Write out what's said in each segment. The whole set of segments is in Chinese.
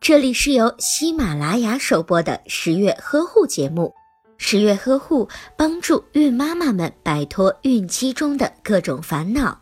这里是由喜马拉雅首播的十月呵护节目。十月呵护帮助孕妈妈们摆脱孕期中的各种烦恼。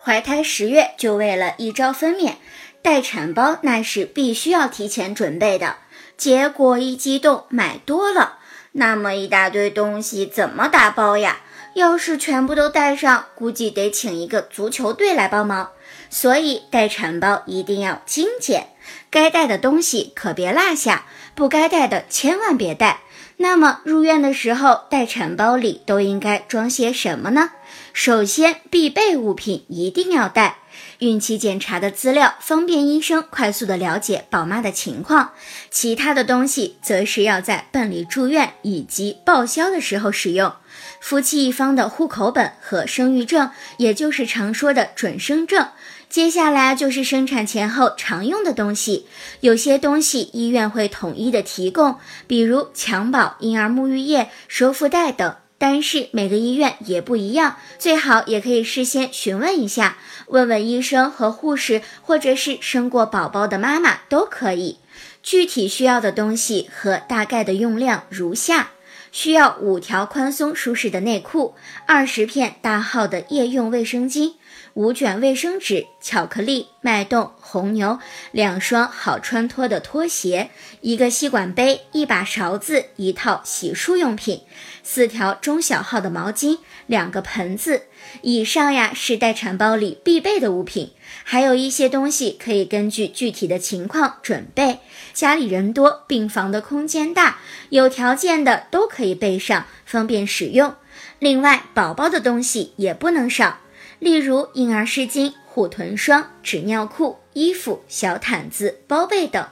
怀胎十月就为了一朝分娩，待产包那是必须要提前准备的。结果一激动买多了，那么一大堆东西怎么打包呀？要是全部都带上，估计得请一个足球队来帮忙。所以待产包一定要精简，该带的东西可别落下，不该带的千万别带。那么入院的时候，待产包里都应该装些什么呢？首先，必备物品一定要带。孕期检查的资料，方便医生快速的了解宝妈的情况。其他的东西，则是要在办理住院以及报销的时候使用。夫妻一方的户口本和生育证，也就是常说的准生证。接下来就是生产前后常用的东西，有些东西医院会统一的提供，比如襁褓婴儿沐浴液、收腹带等。但是每个医院也不一样，最好也可以事先询问一下，问问医生和护士，或者是生过宝宝的妈妈都可以。具体需要的东西和大概的用量如下：需要五条宽松舒适的内裤，二十片大号的夜用卫生巾。五卷卫生纸、巧克力、脉动、红牛，两双好穿脱的拖鞋，一个吸管杯，一把勺子，一套洗漱用品，四条中小号的毛巾，两个盆子。以上呀是待产包里必备的物品，还有一些东西可以根据具体的情况准备。家里人多，病房的空间大，有条件的都可以备上，方便使用。另外，宝宝的东西也不能少。例如婴儿湿巾、护臀霜、纸尿裤、衣服、小毯子、包被等，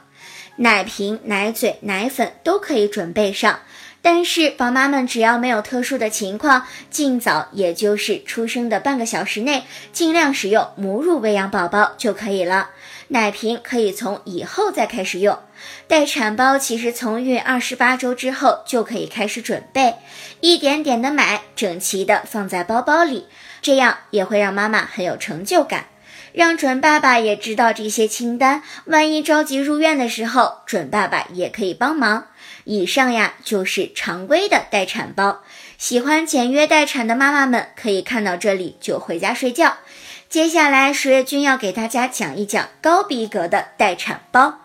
奶瓶、奶嘴、奶粉都可以准备上。但是宝妈们只要没有特殊的情况，尽早，也就是出生的半个小时内，尽量使用母乳喂养宝宝就可以了。奶瓶可以从以后再开始用。待产包其实从孕二十八周之后就可以开始准备，一点点的买，整齐的放在包包里。这样也会让妈妈很有成就感，让准爸爸也知道这些清单。万一着急入院的时候，准爸爸也可以帮忙。以上呀就是常规的待产包，喜欢简约待产的妈妈们可以看到这里就回家睡觉。接下来，十月君要给大家讲一讲高逼格的待产包。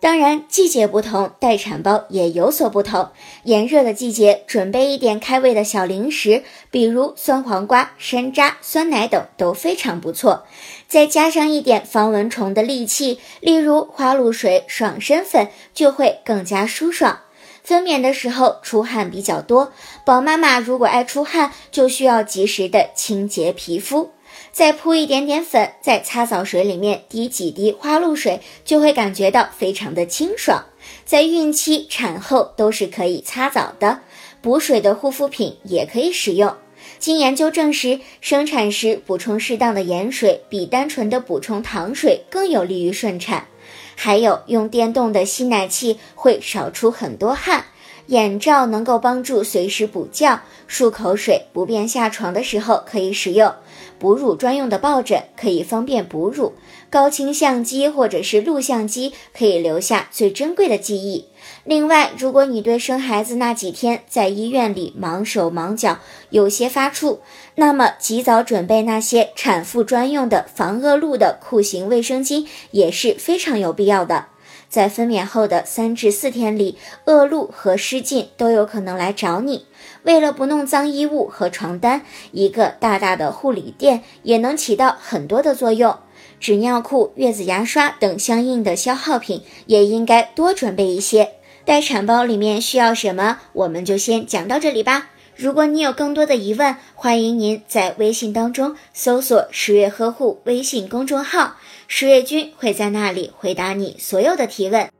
当然，季节不同，待产包也有所不同。炎热的季节，准备一点开胃的小零食，比如酸黄瓜、山楂、酸奶等都非常不错。再加上一点防蚊虫的利器，例如花露水、爽身粉，就会更加舒爽。分娩的时候出汗比较多，宝妈妈如果爱出汗，就需要及时的清洁皮肤。再铺一点点粉，在擦澡水里面滴几滴花露水，就会感觉到非常的清爽。在孕期、产后都是可以擦澡的，补水的护肤品也可以使用。经研究证实，生产时补充适当的盐水，比单纯的补充糖水更有利于顺产。还有用电动的吸奶器会少出很多汗。眼罩能够帮助随时补觉，漱口水不便下床的时候可以使用。哺乳专用的抱枕可以方便哺乳。高清相机或者是录像机可以留下最珍贵的记忆。另外，如果你对生孩子那几天在医院里忙手忙脚，有些发怵，那么及早准备那些产妇专用的防恶露的裤型卫生巾也是非常有必要的。在分娩后的三至四天里，恶露和湿菌都有可能来找你。为了不弄脏衣物和床单，一个大大的护理垫也能起到很多的作用。纸尿裤、月子牙刷等相应的消耗品也应该多准备一些。待产包里面需要什么，我们就先讲到这里吧。如果你有更多的疑问，欢迎您在微信当中搜索“十月呵护”微信公众号，十月君会在那里回答你所有的提问。